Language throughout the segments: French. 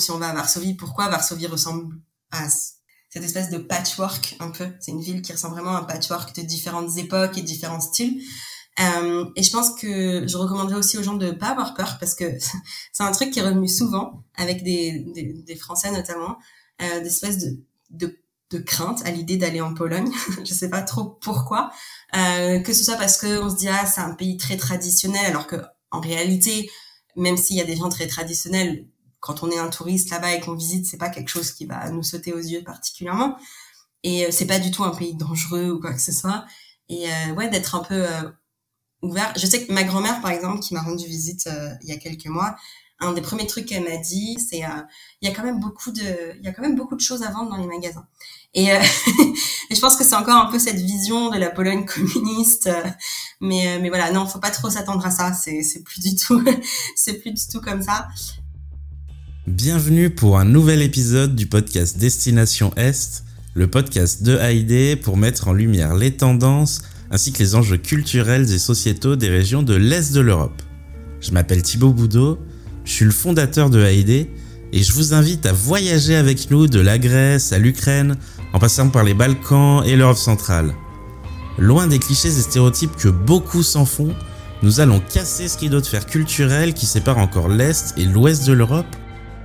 Si on va à Varsovie, pourquoi Varsovie ressemble à cette espèce de patchwork un peu? C'est une ville qui ressemble vraiment à un patchwork de différentes époques et différents styles. Euh, et je pense que je recommanderais aussi aux gens de pas avoir peur parce que c'est un truc qui est revenu souvent avec des, des, Français notamment, euh, d'espèces de, de, de crainte à l'idée d'aller en Pologne. je sais pas trop pourquoi. Euh, que ce soit parce que on se dit ah c'est un pays très traditionnel alors que en réalité même s'il y a des gens très traditionnels quand on est un touriste là-bas et qu'on visite, c'est pas quelque chose qui va nous sauter aux yeux particulièrement. Et euh, c'est pas du tout un pays dangereux ou quoi que ce soit. Et euh, ouais, d'être un peu euh, ouvert. Je sais que ma grand-mère, par exemple, qui m'a rendu visite il y a quelques mois, un des premiers trucs qu'elle m'a dit, c'est il y a quand même beaucoup de, il y a quand même beaucoup de choses à vendre dans les magasins. Et, et je pense que c'est encore un peu cette vision de la Pologne communiste. mais mais voilà, non, faut pas trop s'attendre à ça. C'est c'est plus du tout, c'est plus du tout comme ça. Bienvenue pour un nouvel épisode du podcast Destination Est, le podcast de Haïdé pour mettre en lumière les tendances ainsi que les enjeux culturels et sociétaux des régions de l'Est de l'Europe. Je m'appelle Thibaut Boudot, je suis le fondateur de Haïdé et je vous invite à voyager avec nous de la Grèce à l'Ukraine en passant par les Balkans et l'Europe centrale. Loin des clichés et stéréotypes que beaucoup s'en font, nous allons casser ce rideau de fer culturel qui sépare encore l'Est et l'Ouest de l'Europe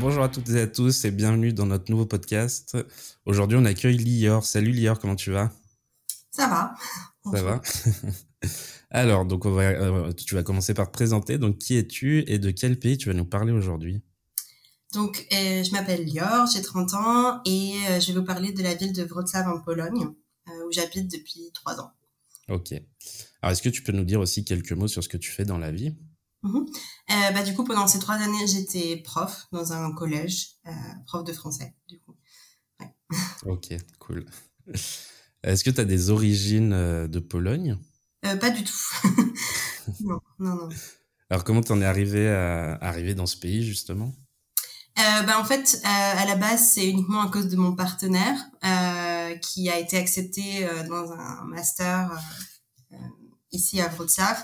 Bonjour à toutes et à tous et bienvenue dans notre nouveau podcast. Aujourd'hui, on accueille Lior. Salut Lior, comment tu vas? Ça va. Ça va Alors, donc euh, tu vas commencer par te présenter. Donc, qui es-tu et de quel pays tu vas nous parler aujourd'hui? Donc, euh, je m'appelle Lior, j'ai 30 ans et euh, je vais vous parler de la ville de Wrocław en Pologne, où j'habite depuis 3 ans. Ok. Alors, est-ce que tu peux nous dire aussi quelques mots sur ce que tu fais dans la vie? Mhm. Euh, bah, du coup, pendant ces trois années, j'étais prof dans un collège, euh, prof de français, du coup. Ouais. Ok, cool. Est-ce que tu as des origines euh, de Pologne? Pas du tout. non, non, non. Alors, comment t'en es arrivé à arriver dans ce pays, justement? Bah, En fait, à la base, c'est uniquement à cause de mon partenaire qui a été accepté dans un master ici à Wrocław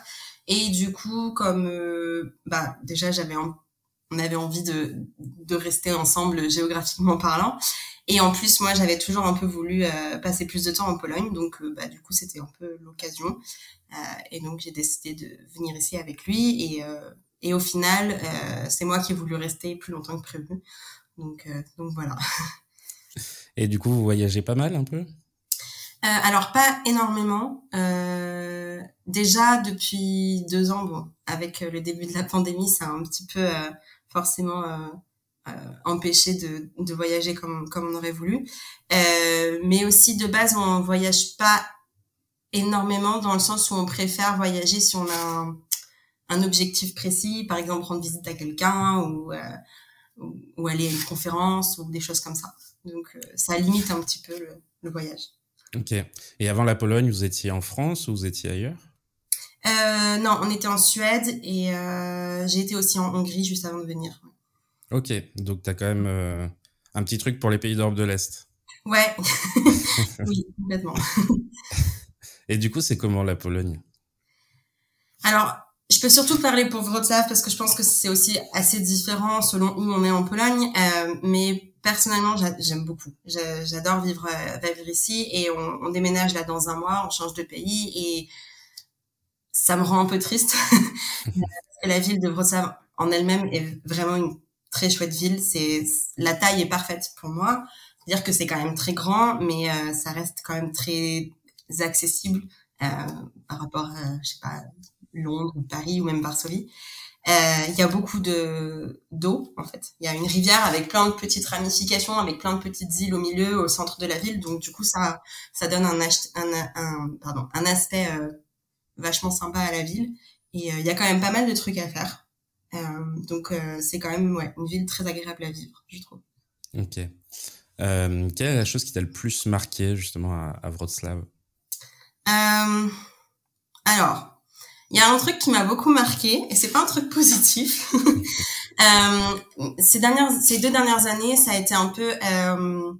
et du coup, comme euh, bah déjà j'avais on avait envie de rester ensemble géographiquement parlant, et en plus moi j'avais toujours un peu voulu euh, passer plus de temps en Pologne, donc euh, bah du coup c'était un peu l'occasion, et donc j'ai décidé de venir ici avec lui. Et et au final c'est moi qui ai voulu rester plus longtemps que prévu, donc donc voilà. Et du coup vous voyagez pas mal un peu? Alors pas énormément. Euh, déjà depuis deux ans, bon, avec euh, le début de la pandémie, ça a un petit peu forcément empêché de, de, voyager comme, comme on aurait voulu. mais aussi de base, on voyage pas énormément dans le sens où on préfère voyager si on a un, un objectif précis, par exemple rendre visite à quelqu'un ou, ou, aller à une conférence ou des choses comme ça. Donc ça limite un petit peu le, le voyage. Ok. Et avant la Pologne, vous étiez en France ou vous étiez ailleurs? Euh, Non, on était en Suède et euh, j'ai été aussi en Hongrie juste avant de venir. Ok, donc tu as quand même euh, un petit truc pour les pays d'Europe de l'Est. Ouais, oui, complètement. et du coup, c'est comment la Pologne? Alors, je peux surtout parler pour Wrocław parce que je pense que c'est aussi assez différent selon où on est en Pologne. Mais personnellement, j'aime beaucoup. J'adore vivre, euh, vivre ici et on, déménage là dans un mois, on change de pays et ça me rend un peu triste. la ville de Wrocław en elle-même est vraiment une très chouette ville. C'est la taille est parfaite pour moi. C'est-à-dire que c'est quand même très grand, mais euh, ça reste quand même très accessible euh, par rapport à, je sais pas, Londres ou Paris ou même Varsovie. Euh, il y a beaucoup de d'eau en fait. Il y a une rivière avec plein de petites ramifications, avec plein de petites îles au milieu, au centre de la ville. Donc du coup ça ça donne un, un, un pardon un aspect euh, vachement sympa à la ville. Et euh, il y a quand même pas mal de trucs à faire. donc c'est quand même ouais, une ville très agréable à vivre, je trouve. Ok. quelle est la chose qui t'a le plus marqué justement à, à Wrocław? Alors, il y a un truc qui m'a beaucoup marqué et c'est pas un truc positif. euh, ces dernières, ces deux dernières années, ça a été un peu, euh,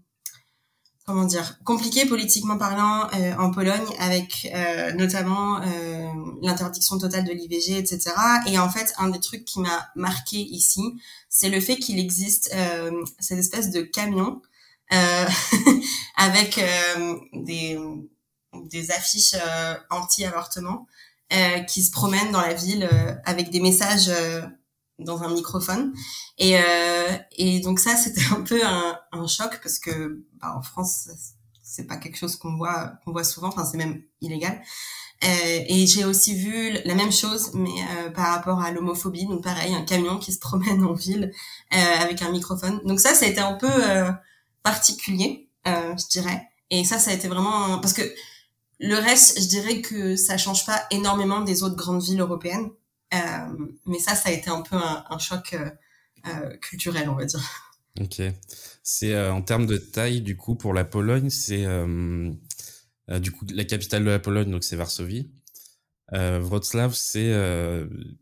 comment dire, compliqué politiquement parlant euh, en Pologne avec euh, notamment euh, l'interdiction totale de l'IVG, etc. Et en fait, un des trucs qui m'a marqué ici, c'est le fait qu'il existe euh, cette espèce de camion avec des des affiches anti-avortement euh, qui se promènent dans la ville euh, avec des messages euh, dans un microphone. Et, et donc ça, c'était un peu un, un, choc parce que bah, en France, c'est pas quelque chose qu'on voit qu'on voit souvent. Enfin, c'est même illégal. Euh, et j'ai aussi vu la même chose, mais euh, par rapport à l'homophobie. Donc pareil, un camion qui se promène en ville euh, avec un microphone. Donc ça, ça a été un peu particulier, je dirais. Et ça, ça a été vraiment parce que le reste, je dirais que ça change pas énormément des autres grandes villes européennes. Euh, mais ça, ça a été un peu un, choc euh, euh culturel, on va dire. Ok. C'est en termes de taille, du coup, pour la Pologne, c'est du coup la capitale de la Pologne, donc c'est Varsovie. Wrocław, c'est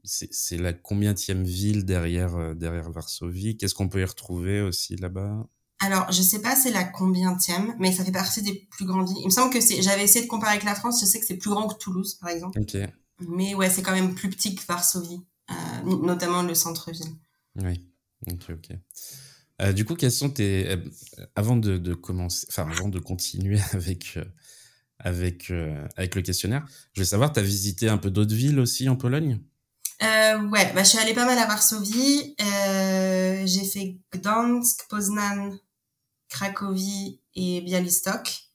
c'est la combienième ville derrière derrière Varsovie Qu'est-ce qu'on peut y retrouver aussi là-bas? Alors, je sais pas c'est la combienième, mais ça fait partie des plus grandes villes. Il me semble que c'est. J'avais essayé de comparer avec la France. Je sais que c'est plus grand que Toulouse, par exemple. Ok. Mais ouais, c'est quand même plus petit que Varsovie, euh, notamment le centre-ville. Oui. Ok, ok. Euh, du coup, quels sont tes euh, avant de, de, commencer, enfin avant de continuer avec avec avec le questionnaire, je vais savoir, tu as visité un peu d'autres villes aussi en Pologne? Euh, ouais, bah, je suis allée pas mal à Varsovie. Euh, j'ai fait Gdansk, Poznan, Cracovie et Bialystok.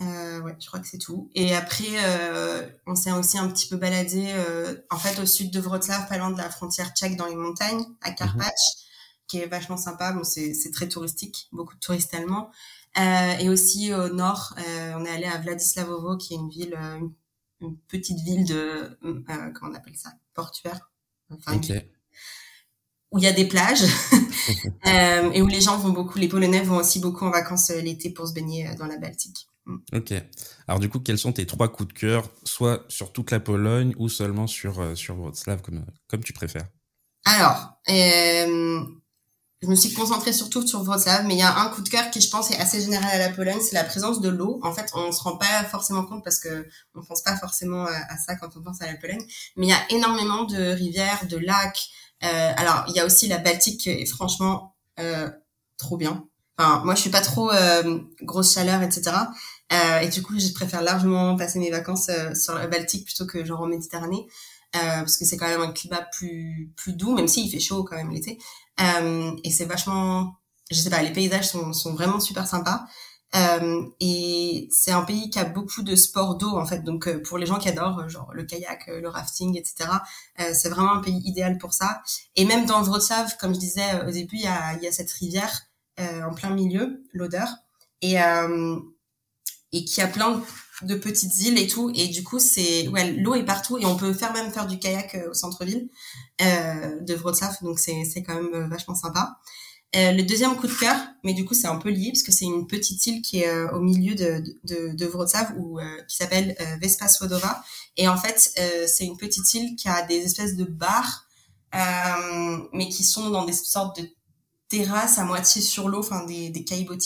Euh, ouais, je crois que c'est tout. Et après, euh, on s'est aussi un petit peu baladé, euh, en fait, au sud de Wrocław, pas loin de la frontière tchèque, dans les montagnes, à Karpacz, mhm. qui est vachement sympa. Bon, c'est très touristique, beaucoup de touristes allemands. Euh, et aussi au nord, on est allé à Vladislavovo, qui est une ville, une petite ville de, comment on appelle ça, portuaire? Enfin, okay où il y a des plages euh, et où les gens vont beaucoup, les Polonais vont aussi beaucoup en vacances euh, l'été pour se baigner euh, dans la Baltique. Mm. Ok. Alors du coup, quels sont tes trois coups de cœur, soit sur toute la Pologne ou seulement sur euh, sur Wrocław, comme comme tu préfères? Alors, euh, je me suis concentrée surtout sur Wrocław, mais il y a un coup de cœur qui, je pense, est assez général à la Pologne, c'est la présence de l'eau. En fait, on se rend pas forcément compte parce que on pense pas forcément à, ça quand on pense à la Pologne, mais il y a énormément de rivières, de lacs. Euh, alors, il y a aussi la Baltique qui est franchement euh, trop bien. Enfin, moi, je suis pas trop euh, grosse chaleur, etc. Euh, et du coup, je préfère largement passer mes vacances euh, sur la Baltique plutôt que genre en Méditerranée. parce que c'est quand même un climat plus plus doux, même s'il fait chaud quand même l'été. et c'est vachement, je sais pas, les paysages sont, sont vraiment super sympas. Euh, et c'est un pays qui a beaucoup de sports d'eau en fait. Donc euh, pour les gens qui adorent euh, genre le kayak, le rafting, etc. c'est vraiment un pays idéal pour ça. Et même dans Wrocław, comme je disais au début, il y a, y a cette rivière en plein milieu, l'odeur, et et qui a plein de petites îles et tout. Et du coup, c'est ouais, l'eau est partout et on peut faire même faire du kayak au centre-ville de Wrocław. Donc c'est c'est quand même vachement sympa. Euh, le deuxième coup de cœur, mais du coup c'est un peu lié parce que c'est une petite île qui est euh, au milieu de, de, de ou euh, qui s'appelle euh, Vespa Słodowa et en fait c'est une petite île qui a des espèces de bars mais qui sont dans des sortes de terrasses à moitié sur l'eau, enfin des, des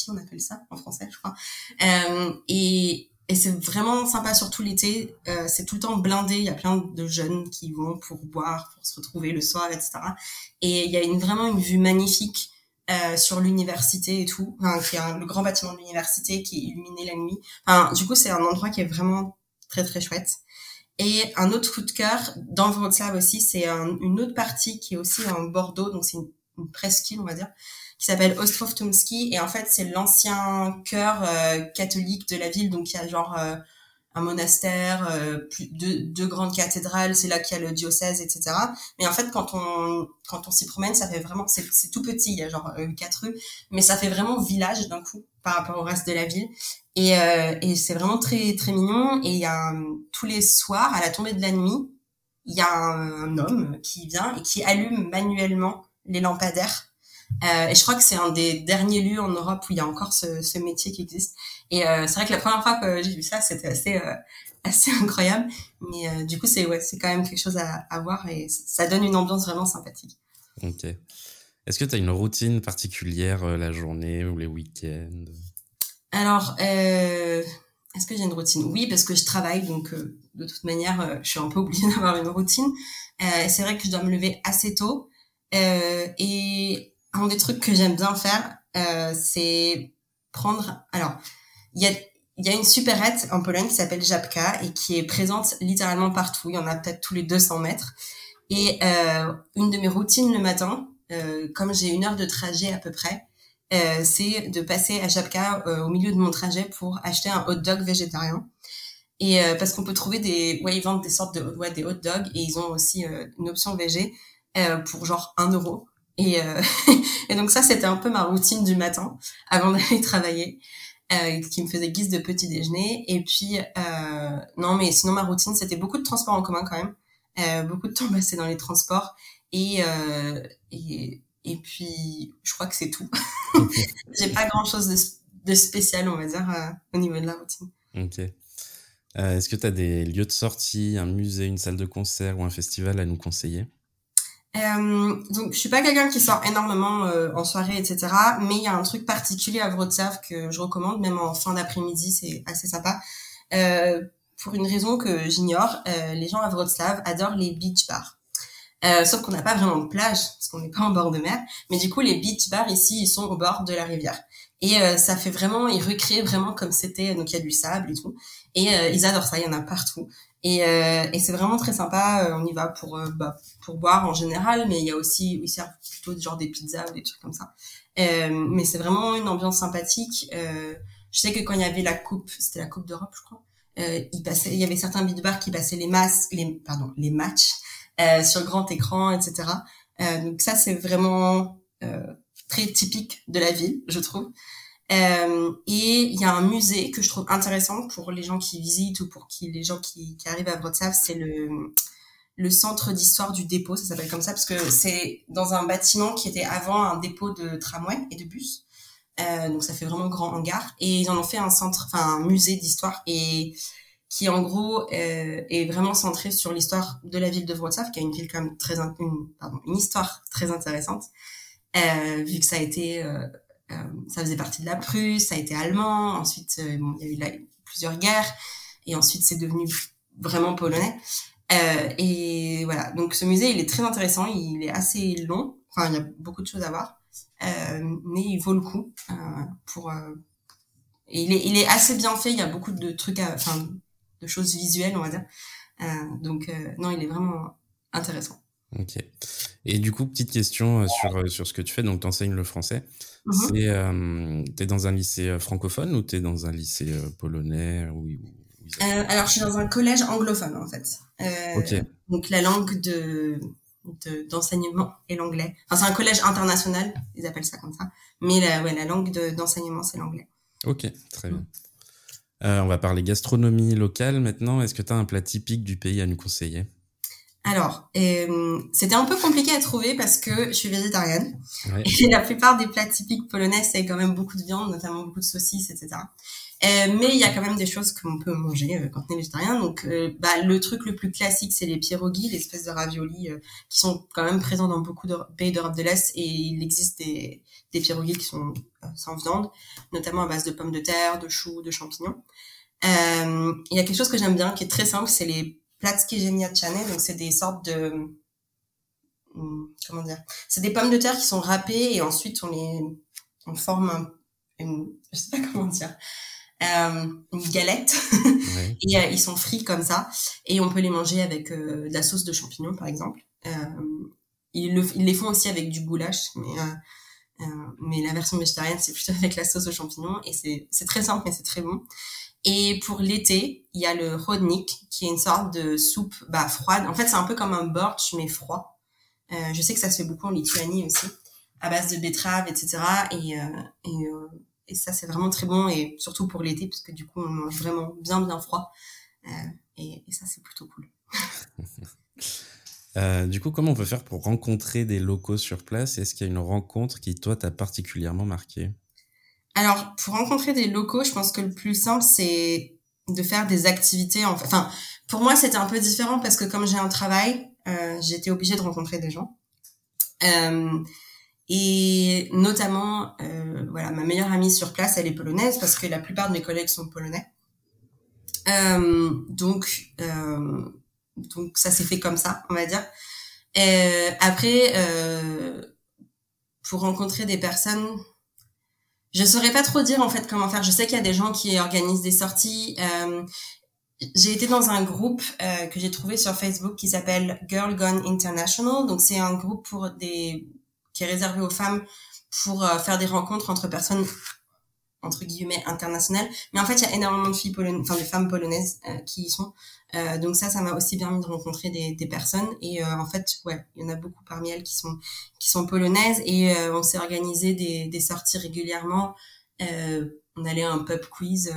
on appelle ça en français je crois et et c'est vraiment sympa surtout l'été. Euh, c'est tout le temps blindé. Il y a plein de jeunes qui vont pour boire, pour se retrouver le soir, etc. Et il y a une, vraiment une vue magnifique euh, sur l'université et tout, enfin, qui est le grand bâtiment de l'université qui est illuminé la nuit. Enfin, du coup, c'est un endroit qui est vraiment très très chouette. Et un autre coup de cœur dans Wrocław aussi, c'est une autre partie qui est aussi en Bordeaux, donc c'est une, une presqu'île, on va dire, qui s'appelle Ostrov Tumski. Et en fait, c'est l'ancien cœur euh, catholique de la ville, donc il y a genre euh, un monastère, euh, deux, grandes cathédrales, c'est là qu'il y a le diocèse, etc. Mais en fait, quand on quand on s'y promène, ça fait vraiment, c'est, c'est tout petit, il y a genre euh, quatre rues, mais ça fait vraiment village d'un coup par rapport au reste de la ville. Et, euh, et c'est vraiment très très mignon. Et il y a tous les soirs, à la tombée de la nuit, il y a un, homme qui vient et qui allume manuellement les lampadaires Euh, et je crois que c'est un des derniers lieux en Europe où il y a encore ce, ce métier qui existe. Et euh, c'est vrai que la première fois que j'ai vu ça, c'était assez euh, assez incroyable. Mais du coup, c'est ouais, c'est quand même quelque chose à, à voir et ça donne une ambiance vraiment sympathique. Ok. Est-ce que tu as une routine particulière la journée ou les week-ends? Alors, est-ce que j'ai une routine? Oui, parce que je travaille, donc de toute manière, je suis un peu obligée d'avoir une routine. C'est vrai que je dois me lever assez tôt. Et un des trucs que j'aime bien faire, euh, c'est prendre... Alors, il y a, y a une supérette en Pologne qui s'appelle Żabka et qui est présente littéralement partout. Il y en a peut-être tous les 200 mètres. Et euh, une de mes routines le matin, euh, comme j'ai une heure de trajet à peu près, euh, c'est de passer à Żabka euh, au milieu de mon trajet pour acheter un hot dog végétarien. Et euh, parce qu'on peut trouver des, ouais, ils vendent des sortes de, ouais, des hot dogs et ils ont aussi une option végé pour genre un euro. Et, euh, et donc ça, c'était un peu ma routine du matin avant d'aller travailler, euh, qui me faisait guise de petit déjeuner. Et puis euh, non, mais sinon ma routine, c'était beaucoup de transports en commun quand même, euh, beaucoup de temps passé dans les transports et euh, et et puis je crois que c'est tout. J'ai pas grand chose de, de spécial, on va dire, euh, au niveau de la routine. Ok. Est-ce que tu as des lieux de sortie, un musée, une salle de concert ou un festival à nous conseiller? Euh, donc, je suis pas quelqu'un qui sort énormément euh, en soirée, etc. Mais il y a un truc particulier à Wrocław que je recommande, même en fin d'après-midi, c'est assez sympa. Euh, pour une raison que j'ignore, euh, les gens à Wrocław adorent les beach bars. Euh, sauf qu'on n'a pas vraiment de plage, parce qu'on n'est pas en bord de mer. Mais du coup, les beach bars ici, ils sont au bord de la rivière. Et euh, ça fait vraiment, ils recréent vraiment comme c'était, donc il y a du sable et tout. Et ils adorent ça, il y en a partout. Et, euh, et c'est vraiment très sympa. Euh, On y va pour euh, bah, pour boire en général, mais il y a aussi ils servent plutôt genre des pizzas ou des trucs comme ça. Mais c'est vraiment une ambiance sympathique. Je sais que quand il y avait la coupe, c'était la coupe d'Europe, je crois. Il passait, il y avait certains beat bars qui passaient les masses, les pardon, les matchs sur grand écran, etc. Donc ça c'est vraiment très typique de la ville, je trouve. Euh, et il y a un musée que je trouve intéressant pour les gens qui visitent ou pour qui les gens qui, qui arrivent à Wrocław, c'est le le centre d'histoire du dépôt, ça s'appelle comme ça parce que c'est dans un bâtiment qui était avant un dépôt de tramway et de bus. Euh, donc ça fait vraiment grand hangar et ils en ont fait un centre, enfin un musée d'histoire et qui en gros euh, est vraiment centré sur l'histoire de la ville de Wrocław, qui a une ville quand très une, pardon, une histoire très intéressante, euh, vu que ça a été euh, ça faisait partie de la Prusse, ça a été allemand, ensuite euh, bon, il y a eu plusieurs guerres, et ensuite c'est devenu vraiment polonais. Euh, et voilà, donc ce musée il est très intéressant, il est assez long, enfin il y a beaucoup de choses à voir, euh, mais il vaut le coup euh, pour. euh, il est, il est assez bien fait, il y a beaucoup de trucs, à, enfin de choses visuelles on va dire. Euh, donc euh, non, il est vraiment intéressant. Ok. Et du coup, petite question euh, sur, euh, sur ce que tu fais. Donc, tu enseignes le français. Mhm. C'est, euh, t'es dans un lycée francophone ou t'es dans un lycée polonais Euh, alors, je suis dans un collège anglophone, en fait. Euh, Ok. Donc, la langue de de- d'enseignement est l'anglais. Enfin, c'est un collège international, ils appellent ça comme ça. Mais la, ouais, la langue de- d'enseignement, c'est l'anglais. Ok, très bien. Euh, on va parler gastronomie locale maintenant. Est-ce que tu as un plat typique du pays à nous conseiller? Alors, euh, c'était un peu compliqué à trouver parce que je suis végétarienne. Ouais. Et la plupart des plats typiques polonais, c'est quand même beaucoup de viande, notamment beaucoup de saucisses, etc. Euh, mais il y a quand même des choses qu'on peut manger euh, quand on est végétarien. Donc, euh, bah, le truc le plus classique, c'est les pierogi, l'espèce de raviolis euh, qui sont quand même présents dans beaucoup de pays d'Europe de l'Est. Et il existe des, des pierogi qui sont sans viande, notamment à base de pommes de terre, de choux, de champignons. Euh, Il y a quelque chose que j'aime bien, qui est très simple, c'est les Donc, c'est des sortes de... hum, Comment dire C'est des pommes de terre qui sont râpées et ensuite on les... On forme un, une... Je sais pas comment dire euh, une galette. Et euh, ils sont frits comme ça. Et on peut les manger avec euh, de la sauce de champignons par exemple. Ils, le, ils les font aussi avec du goulash mais mais la version végétarienne c'est plutôt avec la sauce aux champignons. Et c'est c'est très simple mais c'est très bon et pour l'été il y a le rodnik qui est une sorte de soupe bah froide. En fait c'est un peu comme un bortsch mais froid. Euh, je sais que ça se fait beaucoup en Lituanie aussi à base de betterave etc et euh, et euh, et ça c'est vraiment très bon et surtout pour l'été parce que du coup on mange vraiment bien bien froid. Euh, et, et ça c'est plutôt cool. Euh, du coup, comment on peut faire pour rencontrer des locaux sur place? Est-ce qu'il y a une rencontre qui, toi, t'a particulièrement marqué? Alors, pour rencontrer des locaux, je pense que le plus simple, c'est de faire des activités. Enfin, pour moi, c'était un peu différent parce que comme j'ai un travail, euh, j'étais obligée de rencontrer des gens. Euh, et notamment, euh, voilà, ma meilleure amie sur place, elle est polonaise parce que la plupart de mes collègues sont polonais. Euh, donc, donc ça s'est fait comme ça, on va dire. Euh, après, pour rencontrer des personnes, je saurais pas trop dire en fait comment faire. Je sais qu'il y a des gens qui organisent des sorties. Euh, j'ai été dans un groupe euh, que j'ai trouvé sur Facebook qui s'appelle Girl Gone International. Donc c'est un groupe pour des qui est réservé aux femmes pour euh, faire des rencontres entre personnes entre guillemets internationales. Mais en fait, il y a énormément de filles polonaises, enfin de femmes polonaises euh, qui y sont. Euh, donc ça, ça m'a aussi permis de rencontrer des, des personnes. Et euh, en fait, ouais, il y en a beaucoup parmi elles qui sont qui sont polonaises. Et on s'est organisé des, des sorties régulièrement. on allait à un pub quiz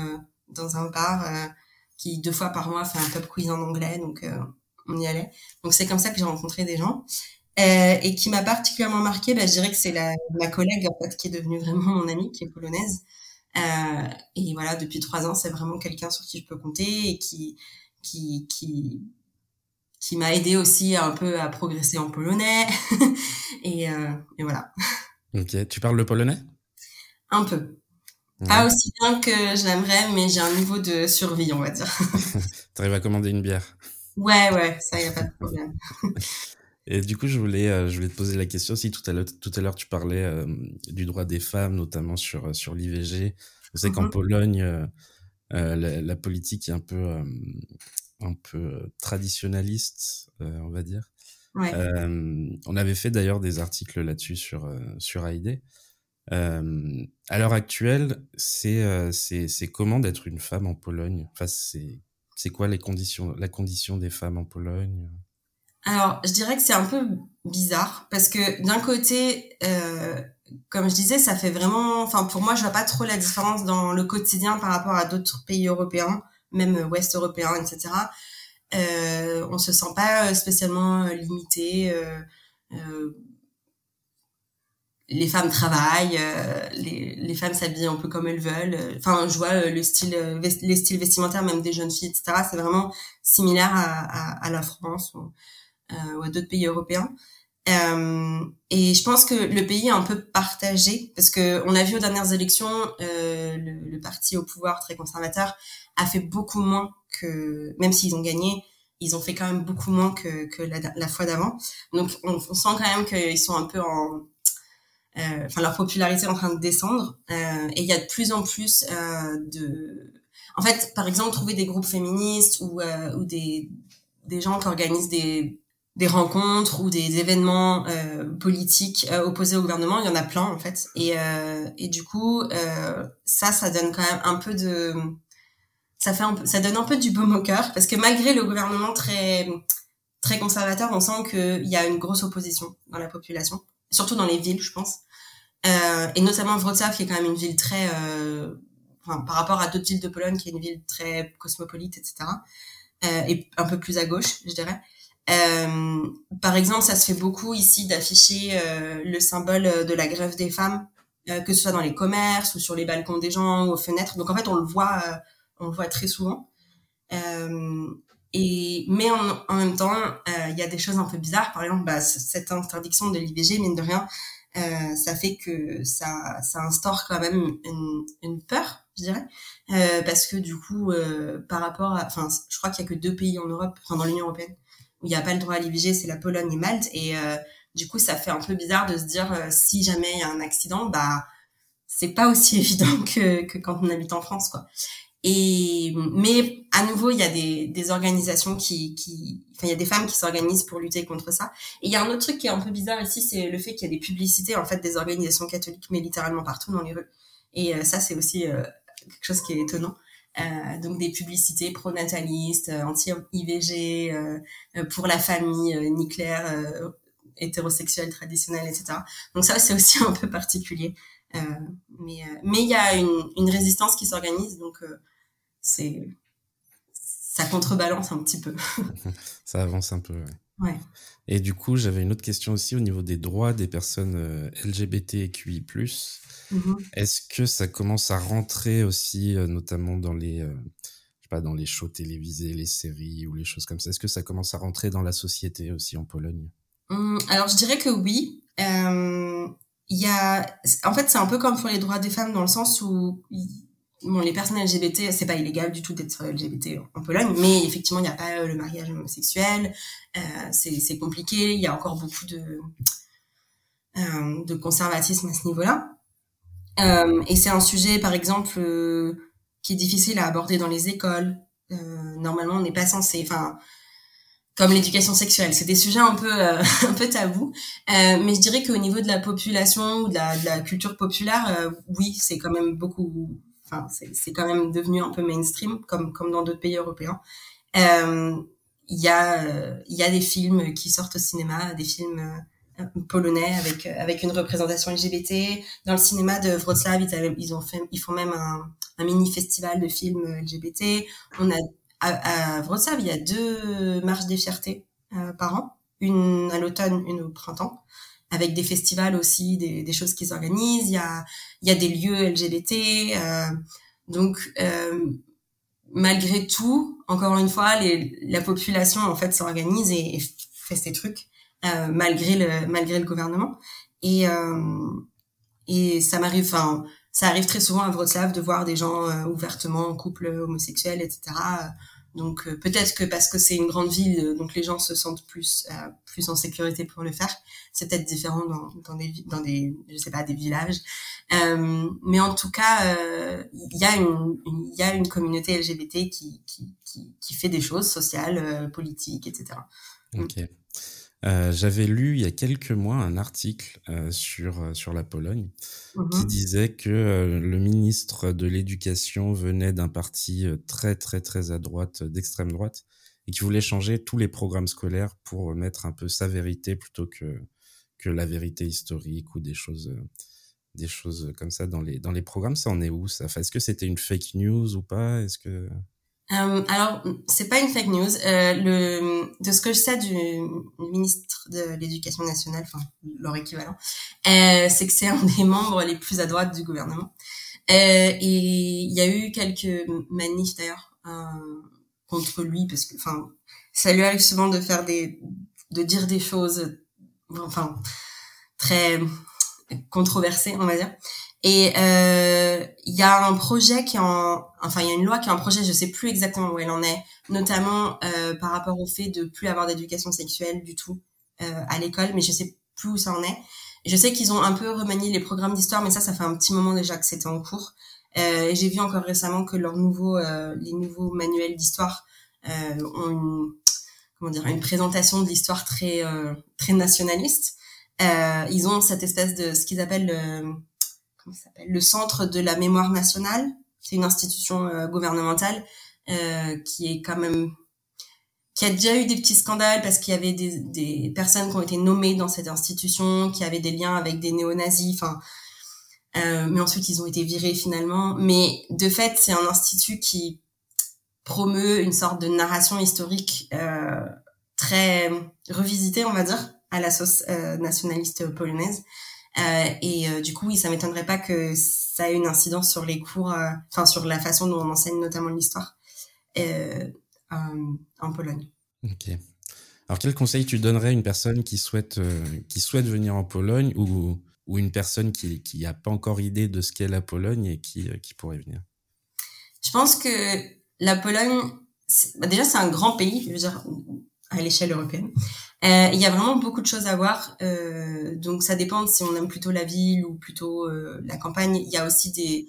dans un bar qui deux fois par mois fait un pub quiz en anglais. Donc on y allait. Donc c'est comme ça que j'ai rencontré des gens. Euh, et qui m'a particulièrement marqué, bah, je dirais que c'est la, ma collègue en fait qui est devenue vraiment mon amie, qui est polonaise. Euh, et voilà, depuis trois ans, c'est vraiment quelqu'un sur qui je peux compter et qui qui qui qui m'a aidé aussi un peu à progresser en polonais. et, euh, et voilà. Ok, tu parles le polonais? Un peu. Pas aussi bien que je l'aimerais, mais j'ai un niveau de survie, on va dire. T'arrives à commander une bière Ouais, ouais, ça, y a pas de problème. Et du coup, je voulais, euh, je voulais te poser la question. Si tout à l'heure, tout à l'heure, tu parlais euh, du droit des femmes, notamment sur sur l'IVG. Je sais qu'en mm-hmm. Pologne, la, la, politique est un peu un peu traditionnaliste, on va dire. Ouais. on avait fait d'ailleurs des articles là-dessus sur sur AID. à l'heure actuelle, c'est c'est c'est comment d'être une femme en Pologne? Enfin, c'est c'est quoi les conditions, la condition des femmes en Pologne? Alors, je dirais que c'est un peu bizarre parce que d'un côté, euh, comme je disais, ça fait vraiment, enfin pour moi, je vois pas trop la différence dans le quotidien par rapport à d'autres pays européens, même ouest européens, etc. Euh, on se sent pas spécialement limité. Euh, euh, les femmes travaillent, euh, les, les femmes s'habillent un peu comme elles veulent. Enfin, je vois euh, le style, les styles vestimentaires même des jeunes filles, etc. C'est vraiment similaire à, à, à la France euh, ou à d'autres pays européens. Euh, et je pense que le pays est un peu partagé parce que on a vu aux dernières élections, euh, le, le, parti au pouvoir très conservateur a fait beaucoup moins que, même s'ils ont gagné, ils ont fait quand même beaucoup moins que, que la, la fois d'avant. Donc on, on, sent quand même qu'ils sont un peu en, euh, enfin leur popularité est en train de descendre. Euh, et il y a de plus en plus euh, de, en fait, par exemple, trouver des groupes féministes ou, ou des, des gens qui organisent des des rencontres ou des événements euh, politiques euh, opposés au gouvernement, il y en a plein en fait. Et, euh, et du coup, euh, ça, ça donne quand même un peu de, ça fait un peu, ça donne un peu du baume au cœur parce que malgré le gouvernement très très conservateur, on sent qu'il y a une grosse opposition dans la population, surtout dans les villes, je pense. Euh, et notamment Wrocław, qui est quand même une ville très, enfin, par rapport à d'autres villes de Pologne, qui est une ville très cosmopolite, etc. et un peu plus à gauche, je dirais. Euh, par exemple, ça se fait beaucoup ici d'afficher euh, le symbole de la grève des femmes, euh, que ce soit dans les commerces ou sur les balcons des gens ou aux fenêtres. Donc en fait, on le voit, euh, on le voit très souvent. Euh, et mais en, en même temps, il y a des choses un peu bizarres. Par exemple, bah, cette interdiction de l'IVG, mine de rien, ça fait que ça, ça instaure quand même une, une peur, je dirais, parce que du coup, par rapport à, enfin, je crois qu'il y a que deux pays en Europe, enfin dans l'Union européenne où il n'y a pas le droit à l'IVG, c'est la Pologne et Malte. Et euh, du coup, ça fait un peu bizarre de se dire euh, si jamais il y a un accident, bah c'est pas aussi évident que, que quand on habite en France, quoi. Et mais à nouveau, il y a des, des organisations qui, qui, enfin, il y a des femmes qui s'organisent pour lutter contre ça. Et il y a un autre truc qui est un peu bizarre ici, c'est le fait qu'il y a des publicités en fait des organisations catholiques, mais littéralement partout dans les rues. Et euh, ça, c'est aussi quelque chose qui est étonnant. Euh, donc des publicités pronatalistes, euh, anti-IVG, euh, pour la famille nucléaire, hétérosexuelle, traditionnelle, etc. Donc ça, c'est aussi un peu particulier. mais mais il y a une, une résistance qui s'organise, donc c'est ça contrebalance un petit peu. ça avance un peu. Ouais. Et du coup, j'avais une autre question aussi au niveau des droits des personnes euh, LGBTQI+. Mhm. Est-ce que ça commence à rentrer aussi, euh, notamment dans les, euh, je sais pas, dans les shows télévisés, les séries ou les choses comme ça? Est-ce que ça commence à rentrer dans la société aussi en Pologne? Hum, Alors, je dirais que oui. Euh, y a, en fait, c'est un peu comme pour les droits des femmes dans le sens où bon, les personnes LGBT, c'est pas illégal du tout d'être LGBT en Pologne, mais effectivement, il n'y a pas euh, le mariage homosexuel. Euh, c'est compliqué. Il y a encore beaucoup de euh, de conservatisme à ce niveau-là. Euh, et c'est un sujet, par exemple, euh, qui est difficile à aborder dans les écoles. Normalement, on n'est pas censé, enfin, comme l'éducation sexuelle, c'est des sujets un peu un peu tabous. Mais je dirais qu'au niveau de la population ou de la, de la culture populaire, oui, c'est quand même beaucoup. Enfin, c'est quand même devenu un peu mainstream, comme comme dans d'autres pays européens. Euh, Il y a euh, y a des films qui sortent au cinéma, des films euh, polonais avec euh, avec une représentation LGBT. Dans le cinéma de Wrocław, ils, ont fait, ils font même un, un mini festival de films LGBT. On a à, à Wrocław, il y a deux marches des fiertés euh, par an, une à l'automne, une au printemps, avec des festivals aussi, des, des choses qu'ils organisent. Il y a il y a des lieux LGBT. euh, donc euh, malgré tout, encore une fois, les, la population en fait s'organise et, et fait ses trucs euh, malgré le malgré le gouvernement. Et euh, et ça m'arrive, enfin, ça arrive très souvent à Wrocław de voir des gens euh, ouvertement en couple homosexuel, etc. Donc euh, peut-être que parce que c'est une grande ville, euh, donc les gens se sentent plus euh, plus en sécurité pour le faire. C'est peut-être différent dans, dans des dans des je sais pas des villages, Euh, mais en tout cas euh, il y a une il y a une communauté LGBT qui qui qui, qui fait des choses sociales, euh, politiques, etc. Euh, J'avais lu il y a quelques mois un article euh, sur, euh, sur la Pologne qui Mhm. disait que euh, le ministre de l'Éducation venait d'un parti très très très à droite, d'extrême droite, et qui voulait changer tous les programmes scolaires pour mettre un peu sa vérité plutôt que, que la vérité historique ou des choses, des choses comme ça dans les, dans les programmes. Ça en est où ça? Enfin, Est-ce que c'était une fake news ou pas? Est-ce que... Euh, alors, c'est pas une fake news. Euh, le, de ce que je sais du, ministre de l'Éducation nationale, enfin leur équivalent, euh, c'est que c'est un des membres les plus à droite du gouvernement. Euh, et il y a eu quelques manifs d'ailleurs euh, contre lui parce que, enfin, ça lui arrive souvent de faire des, de dire des choses, enfin, très controversées, on va dire. Et euh, il y a un projet qui est en, enfin il y a une loi qui est en projet, je sais plus exactement où elle en est, notamment euh, par rapport au fait de plus avoir d'éducation sexuelle du tout euh, à l'école, mais je sais plus où ça en est. Je sais qu'ils ont un peu remanié les programmes d'histoire, mais ça, ça fait un petit moment déjà que c'était en cours. Euh, J'ai vu encore récemment que leurs nouveaux, euh, les nouveaux manuels d'histoire euh, ont une, comment dire, une présentation de l'histoire très, très nationaliste. Ils ont cette espèce de ce qu'ils appellent le, le Centre de la mémoire nationale. C'est une institution euh, gouvernementale euh, qui est quand même qui a déjà eu des petits scandales parce qu'il y avait des, des personnes qui ont été nommées dans cette institution, qui avaient des liens avec des néo-nazis, enfin, euh, mais ensuite ils ont été virés finalement. Mais de fait, c'est un institut qui promeut une sorte de narration historique euh, très revisitée, on va dire, à la sauce euh, nationaliste polonaise. Euh, et euh, du coup, oui, ça m'étonnerait pas que ça ait une incidence sur les cours, euh, enfin sur la façon dont on enseigne notamment l'histoire en Pologne. Ok. Alors, quel conseil tu donnerais à une personne qui souhaite, qui souhaite venir en Pologne ou, ou une personne qui qui a pas encore idée de ce qu'est la Pologne et qui, qui pourrait venir? Je pense que la Pologne, bah déjà c'est un grand pays, je veux dire à l'échelle européenne. Euh, il y a vraiment beaucoup de choses à voir, euh, donc ça dépend si on aime plutôt la ville ou plutôt euh, la campagne. Il y a aussi des,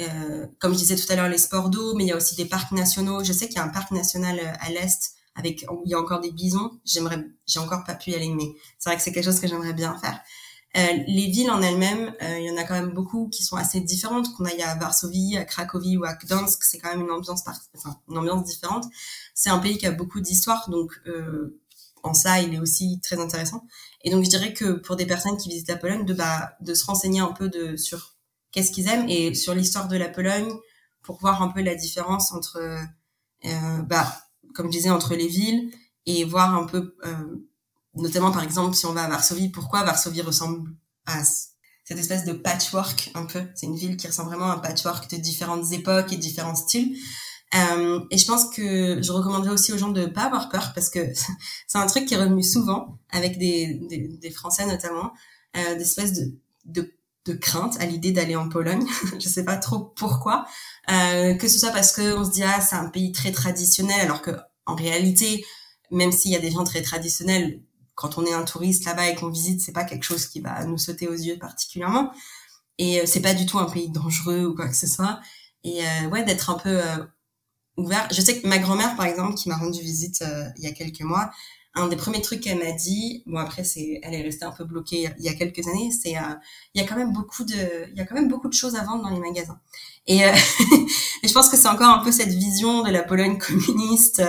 euh, comme je disais tout à l'heure, les sports d'eau, mais il y a aussi des parcs nationaux. Je sais qu'il y a un parc national euh, à l'est avec où il y a encore des bisons. J'aimerais, j'ai encore pas pu y aller, mais c'est vrai que c'est quelque chose que j'aimerais bien faire. Euh, les villes en elles-mêmes, euh, il y en a quand même beaucoup qui sont assez différentes. Qu'on aille à Varsovie, à Cracovie ou à Gdansk, c'est quand même une ambiance, par... enfin, une ambiance différente. C'est un pays qui a beaucoup d'histoire, donc euh, en ça, il est aussi très intéressant. Et donc, je dirais que pour des personnes qui visitent la Pologne, de bah, de se renseigner un peu de sur qu'est-ce qu'ils aiment et sur l'histoire de la Pologne pour voir un peu la différence entre, euh, bah, comme je disais, entre les villes et voir un peu euh, notamment par exemple si on va à Varsovie, pourquoi Varsovie ressemble à cette espèce de patchwork un peu? C'est une ville qui ressemble vraiment à un patchwork de différentes époques et différents styles. Euh, et je pense que je recommanderais aussi aux gens de pas avoir peur parce que c'est un truc qui est revenu souvent avec des, des, des Français notamment, euh, des espèces de, de, de crainte à l'idée d'aller en Pologne. je sais pas trop pourquoi. Euh, que ce soit parce que on se dit ah c'est un pays très traditionnel alors que en réalité même s'il y a des gens très traditionnels quand on est un touriste là-bas et qu'on visite c'est pas quelque chose qui va nous sauter aux yeux particulièrement et euh, c'est pas du tout un pays dangereux ou quoi que ce soit et euh, ouais d'être un peu euh, ouvert. Je sais que ma grand-mère, par exemple, qui m'a rendu visite il y a quelques mois, un des premiers trucs qu'elle m'a dit, bon après c'est, elle est restée un peu bloquée il y a quelques années, c'est euh, il y a quand même beaucoup de, il y a quand même beaucoup de choses à vendre dans les magasins. Et, euh, et je pense que c'est encore un peu cette vision de la Pologne communiste,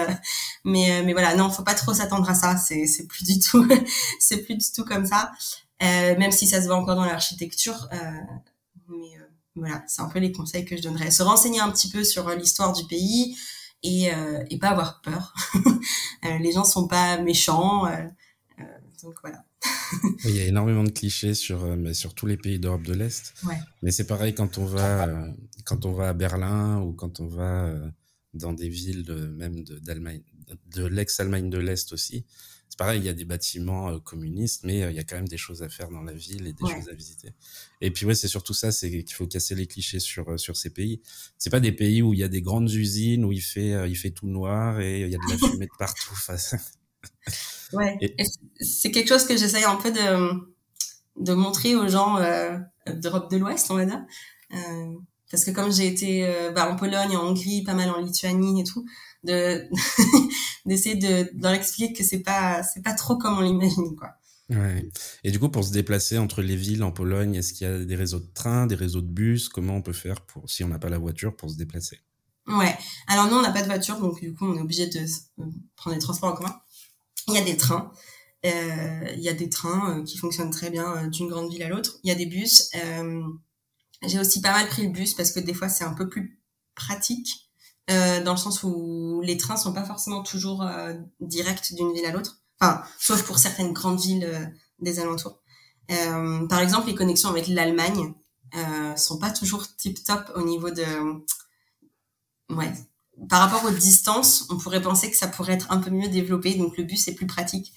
mais mais voilà, non, faut pas trop s'attendre à ça, c'est c'est plus du tout, c'est plus du tout comme ça, même si ça se voit encore dans l'architecture. mais voilà, c'est un peu les conseils que je donnerais. Se renseigner un petit peu sur l'histoire du pays et, euh, et pas avoir peur. Euh, les gens sont pas méchants, euh, donc voilà. Il y a énormément de clichés sur, mais sur tous les pays d'Europe de l'Est. Ouais. Mais c'est pareil quand on va, quand on va à Berlin ou quand on va dans des villes de, même d'Allemagne, de l'ex-Allemagne de l'Est aussi c'est pareil, il y a des bâtiments euh, communistes, mais euh, il y a quand même des choses à faire dans la ville et des choses à visiter. Et puis ouais, c'est surtout ça, c'est qu'il faut casser les clichés sur euh, sur ces pays. C'est pas des pays où il y a des grandes usines où il fait il fait tout noir et il y a de la fumée de partout. ouais. C'est quelque chose que j'essaye un peu de de montrer aux gens d'Europe de l'Ouest, on va dire. parce que comme j'ai été bah, en Pologne, en Hongrie, pas mal en Lituanie et tout, de d'essayer de, de, leur expliquer que c'est pas c'est pas trop comme on l'imagine quoi. Ouais. Et du coup, pour se déplacer entre les villes en Pologne, est-ce qu'il y a des réseaux de trains, des réseaux de bus? Comment on peut faire pour, si on n'a pas la voiture, pour se déplacer? Ouais. Alors nous, on n'a pas de voiture, donc du coup, on est obligé de prendre des transports en commun. Il y a des trains. Euh, il y a des trains euh, qui fonctionnent très bien euh, d'une grande ville à l'autre. Il y a des bus. Euh, J'ai aussi pas mal pris le bus parce que des fois, c'est un peu plus pratique euh, dans le sens où les trains sont pas forcément toujours euh, directs d'une ville à l'autre. Enfin, sauf pour certaines grandes villes euh, des alentours. Par exemple, les connexions avec l'Allemagne sont pas toujours tip top au niveau de, ouais. Par rapport aux distances, on pourrait penser que ça pourrait être un peu mieux développé, donc le bus est plus pratique.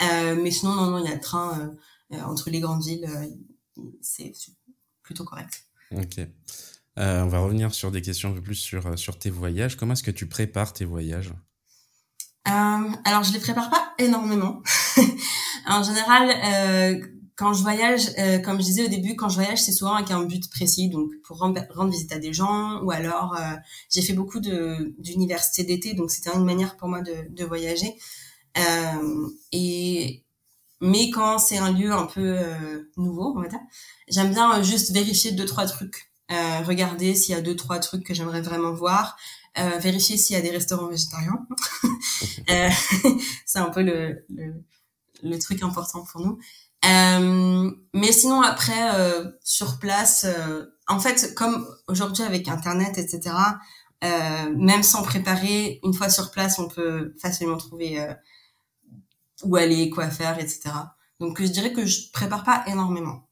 mais sinon, non, non, il y a le train entre les grandes villes, c'est plutôt correct. Ok. Euh, on va revenir sur des questions un peu plus sur, euh, sur tes voyages. Comment est-ce que tu prépares tes voyages? Euh, Alors, je les prépare pas énormément. en général, euh, quand je voyage, euh, comme je disais au début, quand je voyage, c'est souvent avec un but précis, donc pour rendre, visite à des gens, ou alors j'ai fait beaucoup d'universités d'été, donc c'était une manière pour moi de, de voyager. et mais quand c'est un lieu un peu nouveau, va dire, j'aime bien juste vérifier deux trois trucs euh, regarder s'il y a deux trois trucs que j'aimerais vraiment voir, euh, vérifier s'il y a des restaurants végétariens. euh, c'est un peu le, le, le, truc important pour nous. Euh, mais sinon après euh, sur place, en fait comme aujourd'hui avec internet etc. même sans préparer, une fois sur place, on peut facilement trouver où aller, quoi faire, etc. Donc je dirais que je prépare pas énormément.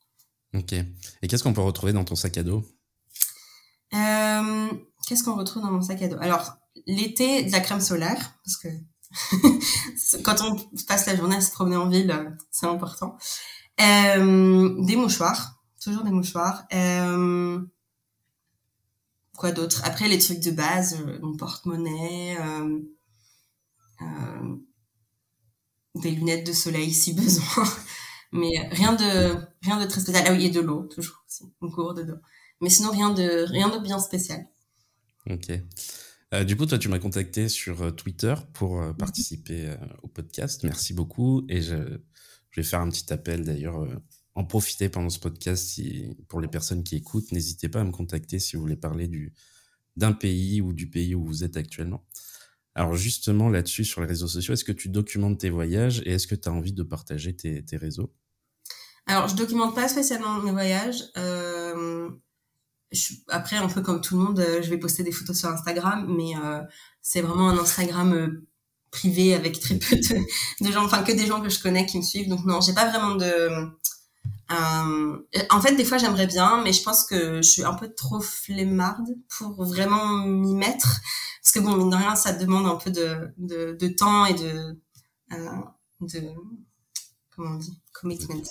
Ok. Et qu'est-ce qu'on peut retrouver dans ton sac à dos? Euh, Qu'est-ce qu'on retrouve dans mon sac à dos? Alors, l'été, de la crème solaire, parce que quand on passe la journée à se promener en ville, c'est important. Euh, des mouchoirs, toujours des mouchoirs. Euh, quoi d'autre? Après, les trucs de base, euh, mon porte-monnaie, euh, euh, des lunettes de soleil si besoin. Mais rien de rien de très spécial. Ah oui, et de l'eau, toujours aussi, une cours d'eau. Mais sinon, rien de, rien de bien spécial. Ok. Euh, du coup, toi, tu m'as contacté sur euh, Twitter pour euh, participer euh, au podcast. Merci beaucoup. Et je, je, vais faire un petit appel d'ailleurs. En profiter pendant ce podcast si, pour les personnes qui écoutent. N'hésitez pas à me contacter si vous voulez parler du, d'un pays ou du pays où vous êtes actuellement. Alors justement là-dessus, sur les réseaux sociaux, est-ce que tu documentes tes voyages et est-ce que tu as envie de partager tes, tes réseaux? Alors, je documente pas spécialement mes voyages. Euh, après, un peu comme tout le monde, euh, je vais poster des photos sur Instagram, mais euh, c'est vraiment un Instagram euh, privé avec très peu de, de gens, enfin que des gens que je connais qui me suivent. Donc non, j'ai pas vraiment de euh, en fait, des fois, j'aimerais bien, mais je pense que je suis un peu trop flemmarde pour vraiment m'y mettre. Parce que bon, mine de rien, ça demande un peu de, de, de temps et de, euh, de, comment on dit, commitment.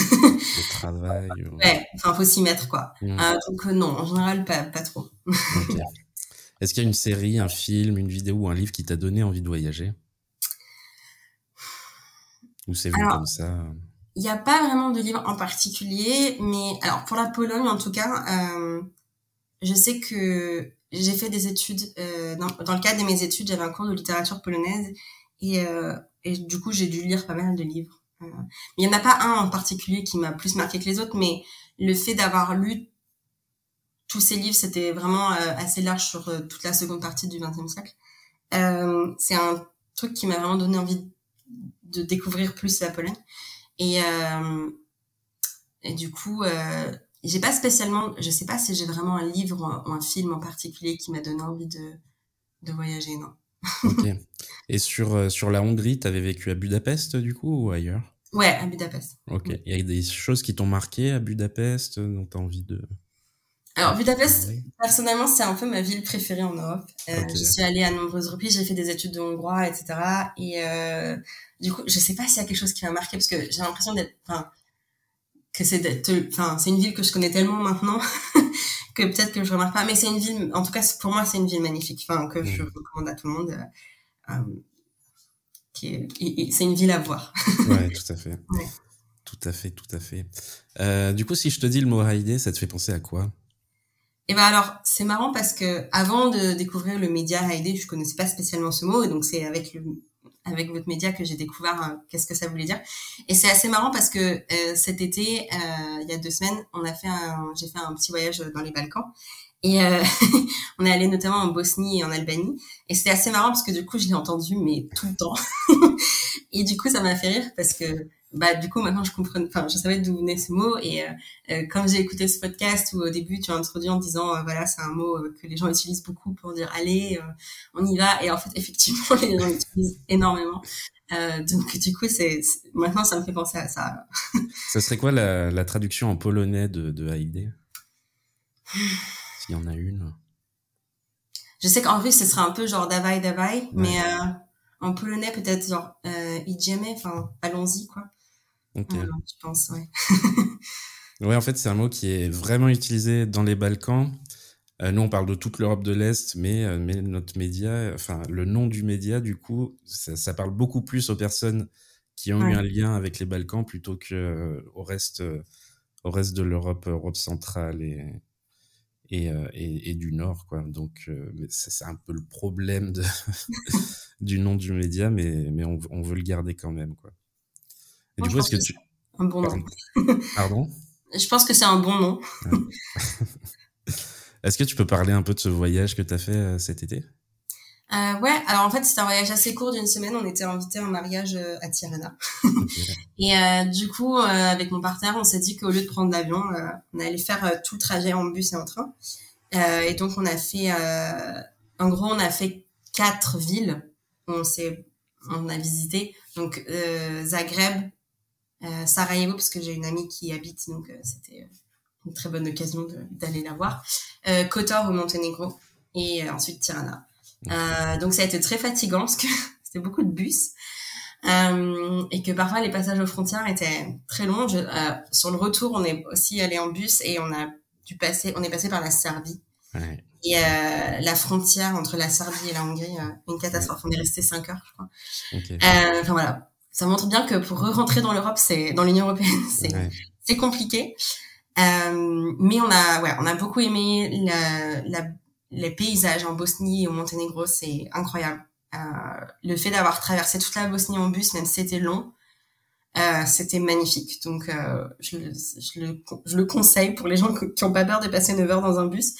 De travail. Ou... Ouais, enfin, faut s'y mettre, quoi. Mm. Euh, donc, euh, non, en général, pas, pas trop. okay. Est-ce qu'il y a une série, un film, une vidéo ou un livre qui t'a donné envie de voyager? Ou c'est venu comme ça? il n'y a pas vraiment de livre en particulier, mais alors pour la Pologne en tout cas, euh, je sais que j'ai fait des études, euh, dans, dans, le cadre de mes études, j'avais un cours de littérature polonaise et, euh, et du coup j'ai dû lire pas mal de livres. Euh, il n'y en a pas un en particulier qui m'a plus marqué que les autres, mais le fait d'avoir lu tous ces livres, c'était vraiment euh, assez large sur euh, toute la seconde partie du XXe siècle. c'est un truc qui m'a vraiment donné envie de découvrir plus la Pologne. Et, et du coup, euh, j'ai pas spécialement, je sais pas si j'ai vraiment un livre ou un, ou un, film en particulier qui m'a donné envie de, de voyager, non. Ok. Et sur, euh, sur la Hongrie, tu avais vécu à Budapest du coup ou ailleurs? Ouais, à Budapest. Ok. Il y a des choses qui t'ont marqué à Budapest dont tu as envie de. Alors Budapest, personnellement, c'est un peu ma ville préférée en Europe. Euh, okay. Je suis allée à nombreuses reprises, j'ai fait des études de hongrois, etc. Et euh, du coup, je sais pas s'il y a quelque chose qui m'a marqué parce que j'ai l'impression d'être, enfin, que c'est d'être, enfin, c'est une ville que je connais tellement maintenant que peut-être que je remarque pas. Mais c'est une ville, en tout cas, pour moi, c'est une ville magnifique, enfin, que je recommande à tout le monde. Euh, euh c'est une ville à voir. ouais, tout à fait. Ouais. Tout à fait, tout à fait. Euh, du coup, si je te dis le mot Haïdé, ça te fait penser à quoi? Et ben alors, c'est marrant parce que avant de découvrir le média Haïdé, je connaissais pas spécialement ce mot, et donc c'est avec le avec votre média que j'ai découvert euh, qu'est-ce que ça voulait dire. Et c'est assez marrant parce que euh, cet été, euh, il y a deux semaines, on a fait j'ai fait un petit voyage dans les Balkans. Et euh, on est allé notamment en Bosnie et en Albanie. Et c'était assez marrant parce que du coup, je l'ai entendu, mais tout le temps. et du coup, ça m'a fait rire parce que bah du coup maintenant je comprends enfin je savais d'où venait ce mot et euh, euh, comme j'ai écouté ce podcast où au début tu as introduit en disant euh, voilà c'est un mot euh, que les gens utilisent beaucoup pour dire allez euh, on y va et en fait effectivement les gens l'utilisent énormément. Donc du coup c'est maintenant ça me fait penser à ça ça serait quoi la, la traduction en polonais de, de Haïdé s'il y en a une. Je sais qu'en russe ce serait un peu genre davai davai ouais. mais en polonais peut-être genre euh, idziemy enfin allons-y quoi Ok. Voilà, je pense, ouais. ouais, en fait, c'est un mot qui est vraiment utilisé dans les Balkans. Euh, nous, on parle de toute l'Europe de l'Est, mais, euh, mais notre média, enfin, le nom du média, du coup, ça, ça parle beaucoup plus aux personnes qui ont ouais. eu un lien avec les Balkans plutôt que euh, au reste, au reste de l'Europe, Europe centrale et, et, et, et, du Nord, quoi. Donc, c'est un peu le problème de du nom du média, mais, mais on, on veut le garder quand même, quoi. Et Moi, du coup, est-ce que, que tu. Un bon nom. Pardon Je pense que c'est un bon nom. est-ce que tu peux parler un peu de ce voyage que tu as fait euh, cet été? Euh, ouais, alors en fait c'était un voyage assez court d'une semaine. On était invité un mariage euh, à Tirana. Okay. et euh, du coup, avec mon partenaire, on s'est dit qu'au lieu de prendre l'avion, on allait faire tout le trajet en bus et en train. et donc on a fait, en gros, on a fait quatre villes. On s'est, on a visité donc Zagreb, euh, Sarajevo parce que j'ai une amie qui y habite donc euh, c'était une très bonne occasion d'aller la voir euh, Kotor au Monténégro et ensuite Tirana donc ça a été très fatigant parce que c'était beaucoup de bus et que parfois les passages aux frontières étaient très longs Je, sur le retour on est aussi allé en bus et on a dû passer on est passé par la Serbie ouais. Et euh, la frontière entre la Serbie et la Hongrie, euh, une catastrophe. On est resté 5 heures, je crois. Okay. Euh, enfin voilà, ça montre bien que pour re-rentrer dans l'Europe, c'est dans l'Union européenne, c'est ouais. compliqué. Euh, mais on a ouais, on a beaucoup aimé la, la, les paysages en Bosnie et au Monténégro, c'est incroyable. Euh, le fait d'avoir traversé toute la Bosnie en bus, même si c'était long, euh, c'était magnifique. Donc euh, je, je, le, je le conseille pour les gens qui ont pas peur de passer 9 heures dans un bus,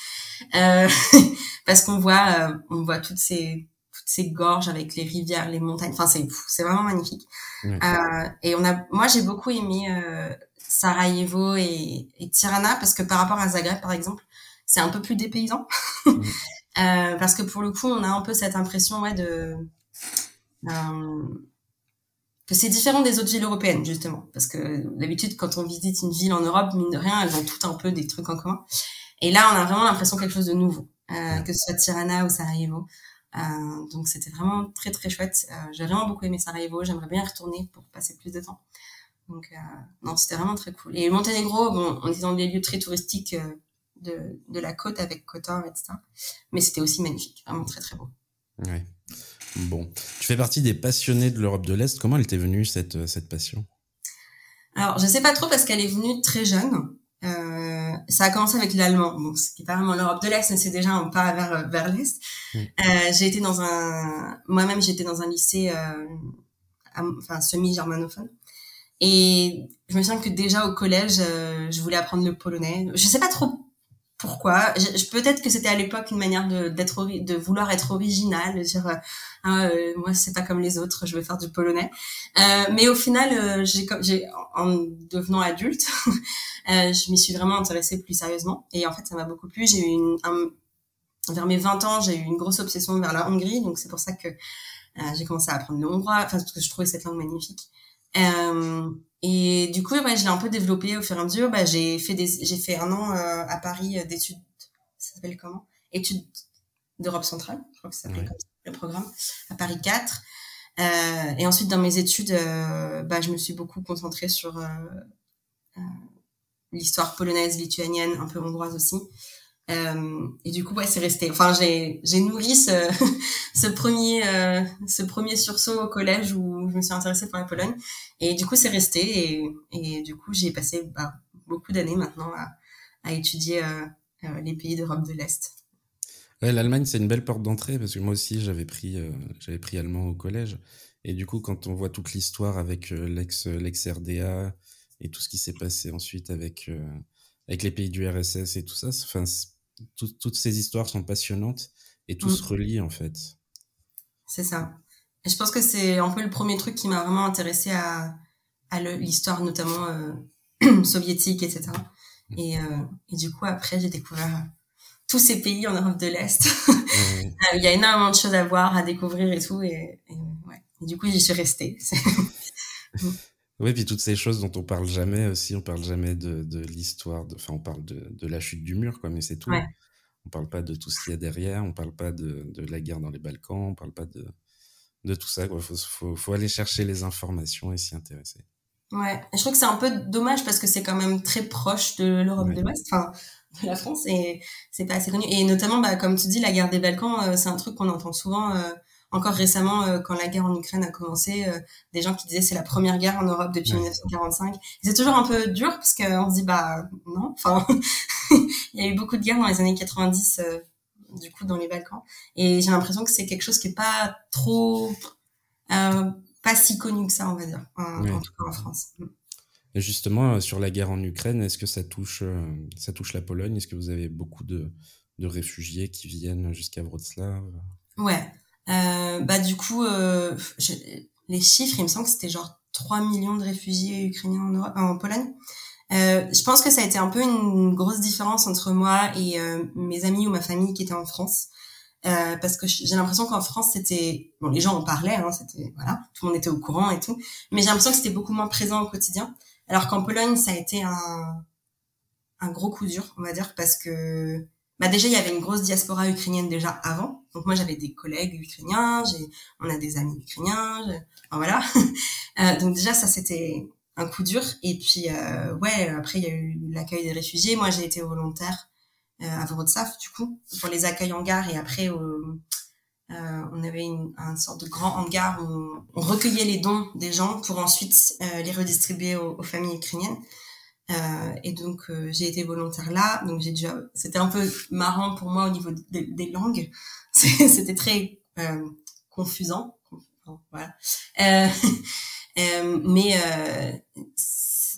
euh, parce qu'on voit on voit toutes ces ces gorges avec les rivières, les montagnes. Enfin, c'est c'est vraiment magnifique. Euh, et on a, moi, j'ai beaucoup aimé euh, Sarajevo et, et, Tirana parce que par rapport à Zagreb, par exemple, c'est un peu plus dépaysant. mmh. euh, parce que pour le coup, on a un peu cette impression, ouais, de que c'est différent des autres villes européennes justement parce que d'habitude quand on visite une ville en Europe mine de rien elles ont toutes un peu des trucs en commun et là on a vraiment l'impression quelque chose de nouveau euh, que ce soit Tirana ou Sarajevo euh, donc c'était vraiment très très chouette. Euh, j'ai vraiment beaucoup aimé Sarajevo. J'aimerais bien y retourner pour passer plus de temps. Donc euh, non c'était vraiment très cool. Et Monténégro bon on est dans des lieux très touristiques euh, de, de la côte avec Kotor etc mais c'était aussi magnifique vraiment très très beau. Ouais. Bon, tu fais partie des passionnés de l'Europe de l'Est. Comment elle t'est venue cette, euh, cette passion? Alors, je sais pas trop parce qu'elle est venue très jeune. Euh, ça a commencé avec l'allemand, donc ce qui est pas vraiment l'Europe de l'Est, mais c'est déjà un pas vers vers l'Est. Euh, j'ai été dans un, moi-même j'étais dans un lycée, euh, enfin semi-germanophone, et je me souviens que déjà au collège, euh, je voulais apprendre le polonais. Je sais pas trop pourquoi. Peut-être que c'était à l'époque une manière de d'être de vouloir être original de dire euh, ah, euh, moi c'est pas comme les autres je veux faire du polonais. Euh, mais au final euh, j'ai j'ai en devenant adulte euh, je m'y suis vraiment intéressée plus sérieusement. Et en fait ça m'a beaucoup plu. J'ai eu une un, vers mes 20 ans j'ai eu une grosse obsession vers la Hongrie. Donc c'est pour ça que j'ai commencé à apprendre le hongrois enfin parce que je trouvais cette langue magnifique. Euh, et du coup, ouais, je l'ai un peu développé au fur et à mesure. Bah, j'ai fait des, j'ai fait un an euh, à Paris euh, d'études, ça s'appelle comment? Études d'Europe centrale, je crois que ça s'appelle comme ça, le programme, à Paris 4. Euh, et ensuite, dans mes études, euh, bah, je me suis beaucoup concentrée sur euh, l'histoire polonaise, lituanienne, un peu hongroise aussi. Euh, et du coup, ouais, c'est resté. Enfin, j'ai j'ai nourri ce ce premier euh, ce premier sursaut au collège où je me suis intéressée pour la Pologne. Et du coup, c'est resté. Et, et du coup, j'ai passé bah, beaucoup d'années maintenant à, à étudier euh, les pays d'Europe de l'Est. Ouais, l'Allemagne, c'est une belle porte d'entrée parce que moi aussi, j'avais pris j'avais pris allemand au collège. Et du coup, quand on voit toute l'histoire avec l'ex l'ex RDA et tout ce qui s'est passé ensuite avec avec les pays du RSS et tout ça, enfin tout, toutes ces histoires sont passionnantes et tout mmh. se relie en fait. C'est ça. Et je pense que c'est un peu le premier truc qui m'a vraiment intéressé à, à l'histoire notamment euh, soviétique, etc. Et, euh, et, du coup, après, j'ai découvert tous ces pays en Europe de l'Est. Mmh. Il y a énormément de choses à voir, à découvrir et tout. Et, et ouais. et du coup, j'y suis restée. Oui, puis toutes ces choses dont on parle jamais aussi, on parle jamais de, de l'histoire, enfin on parle de, de, la chute du mur, quoi, mais c'est tout. Ouais. On parle pas de tout ce qu'il y a derrière, on parle pas de, de, la guerre dans les Balkans, on parle pas de, de tout ça. Il faut, faut, faut, aller chercher les informations et s'y intéresser. Ouais, et je trouve que c'est un peu dommage parce que c'est quand même très proche de l'Europe ouais. de l'Ouest, enfin de la France, et c'est pas assez connu. Et notamment, bah, comme tu dis, la guerre des Balkans, euh, c'est un truc qu'on entend souvent. Euh, encore récemment, euh, quand la guerre en Ukraine a commencé, euh, des gens qui disaient c'est la première guerre en Europe depuis ouais. 1945. C'est toujours un peu dur parce qu'on se dit bah non, enfin il y a eu beaucoup de guerres dans les années 90 euh, du coup dans les Balkans et j'ai l'impression que c'est quelque chose qui est pas trop pas si connu que ça on va dire en, ouais. en tout cas en France. Et justement sur la guerre en Ukraine, est-ce que ça touche ça touche la Pologne? Est-ce que vous avez beaucoup de de réfugiés qui viennent jusqu'à Wrocław? Ouais, bah du coup, euh, je, les chiffres, il me semble que c'était genre 3 millions de réfugiés ukrainiens en, Europe, en Pologne. Euh, je pense que ça a été un peu une grosse différence entre moi et euh, mes amis ou ma famille qui étaient en France. Euh, parce que j'ai l'impression qu'en France c'était bon les gens en parlaient hein, c'était voilà tout le monde était au courant et tout mais j'ai l'impression que c'était beaucoup moins présent au quotidien alors qu'en Pologne ça a été un un gros coup dur on va dire parce que bah déjà il y avait une grosse diaspora ukrainienne déjà avant. Donc moi j'avais des collègues ukrainiens, j'ai on a des amis ukrainiens, je... enfin, voilà. euh, donc déjà ça c'était un coup dur et puis euh, ouais après il y a eu l'accueil des réfugiés. Moi j'ai été volontaire euh, à Wrocław du coup pour les accueils en gare et après euh, on avait une, un sorte de grand hangar où on, recueillait les dons des gens pour ensuite euh, les redistribuer aux, aux familles ukrainiennes. Euh, et donc euh, j'ai été volontaire là, donc j'ai déjà, c'était un peu marrant pour moi au niveau des, des langues, c'était très euh, confusant, voilà. Euh, euh, mais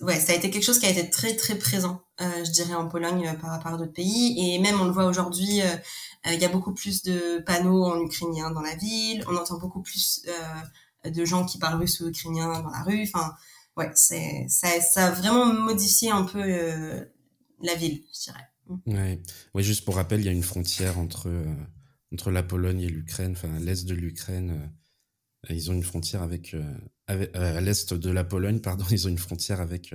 ouais, ça a été quelque chose qui a été très très présent, je dirais en Pologne par rapport à d'autres pays, et même on le voit aujourd'hui, il y a beaucoup plus de panneaux en ukrainien dans la ville, on entend beaucoup plus de gens qui parlent russe ou ukrainien dans la rue, enfin ouais, c'est ça, a vraiment modifié un peu la ville, je dirais. Ouais. ouais, juste pour rappel, il y a une frontière entre entre la Pologne et l'Ukraine, enfin l'est de l'Ukraine, Ils ont une frontière avec, à l'est de la Pologne, pardon, ils ont une frontière avec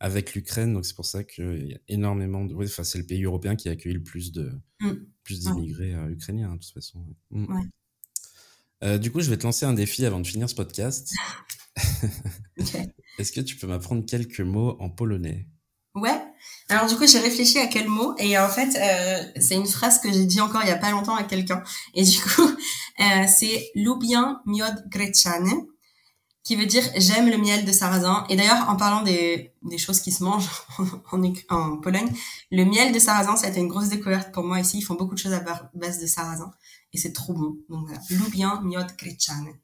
avec l'Ukraine. Donc c'est pour ça qu'il y a énormément de. enfin, c'est le pays européen qui a accueilli le plus de mmh. plus d'immigrés euh, ukrainiens, hein, de toute façon. Mmh. Euh, du coup, je vais te lancer un défi avant de finir ce podcast. Est-ce que tu peux m'apprendre quelques mots en polonais? Ouais. Alors du coup, j'ai réfléchi à quel mot et en fait, euh, c'est une phrase que j'ai dit encore il y a pas longtemps à quelqu'un. Et du coup, c'est lubię miod greczany qui veut dire j'aime le miel de sarrasin. Et d'ailleurs, en parlant des, des choses qui se mangent en, en, Pologne, le miel de sarrasin, ça a été une grosse découverte pour moi ici. Ils font beaucoup de choses à base de sarrasin et c'est trop bon. Donc voilà, lubię miod greczany.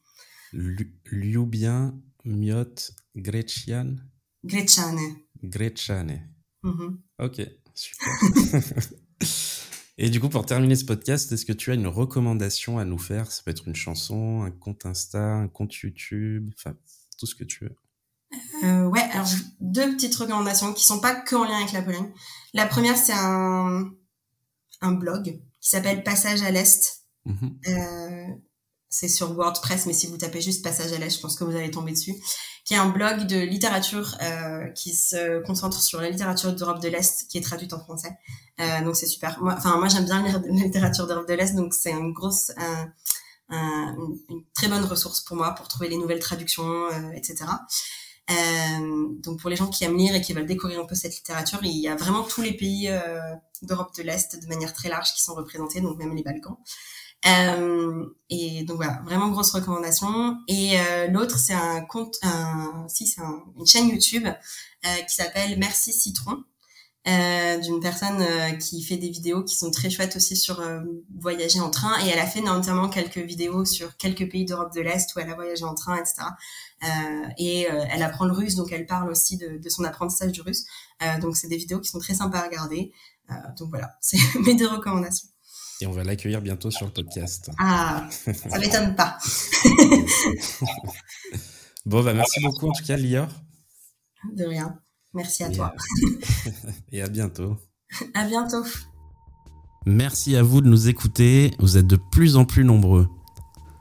Lubię miod greczany. Greczany. Greczany. Mm Ok, super. Et du coup, pour terminer ce podcast, est-ce que tu as une recommandation à nous faire? Ça peut être une chanson, un compte Insta, un compte YouTube, enfin, tout ce que tu veux. Euh, ouais, alors deux petites recommandations qui sont pas que en lien avec la Pologne. La première, c'est un, un blog qui s'appelle Passage à l'Est. Mm-hmm. euh, c'est sur WordPress, mais si vous tapez juste Passage à l'Est, je pense que vous allez tomber dessus qui est un blog de littérature euh, qui se concentre sur la littérature d'Europe de l'Est, qui est traduite en français. Euh, donc c'est super. Moi, enfin moi j'aime bien lire la littérature d'Europe de l'Est, donc c'est une grosse, une, très bonne ressource pour moi pour trouver les nouvelles traductions, euh, etc. Euh, donc pour les gens qui aiment lire et qui veulent découvrir un peu cette littérature, il y a vraiment tous les pays euh, d'Europe de l'Est de manière très large qui sont représentés, donc même les Balkans. Euh, et donc voilà, vraiment grosse recommandation. Et euh, l'autre, c'est un compte, un, si c'est une chaîne YouTube euh, qui s'appelle Merci Citron. Euh, d'une personne euh, qui fait des vidéos qui sont très chouettes aussi sur voyager en train et elle a fait notamment quelques vidéos sur quelques pays d'Europe de l'Est où elle a voyagé en train etc et elle apprend le russe donc elle parle aussi de, de son apprentissage du russe donc c'est des vidéos qui sont très sympas à regarder donc voilà c'est mes deux recommandations et on va l'accueillir bientôt sur le podcast. Ah, ça m'étonne pas. bon, bah merci beaucoup en tout cas, Lior. De rien. Merci à toi. et à bientôt. À bientôt. Merci à vous de nous écouter. Vous êtes de plus en plus nombreux.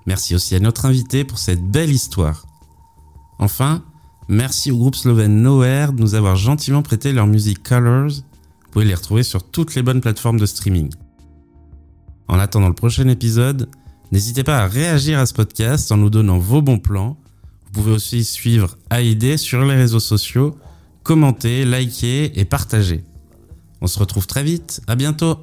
Merci aussi à notre invité pour cette belle histoire. Enfin, merci au groupe slovène Nowhere de nous avoir gentiment prêté leur musique Colors. Vous pouvez les retrouver sur toutes les bonnes plateformes de streaming. En attendant le prochain épisode, n'hésitez pas à réagir à ce podcast en nous donnant vos bons plans. Vous pouvez aussi suivre AID sur les réseaux sociaux, commenter, liker et partager. On se retrouve très vite, à bientôt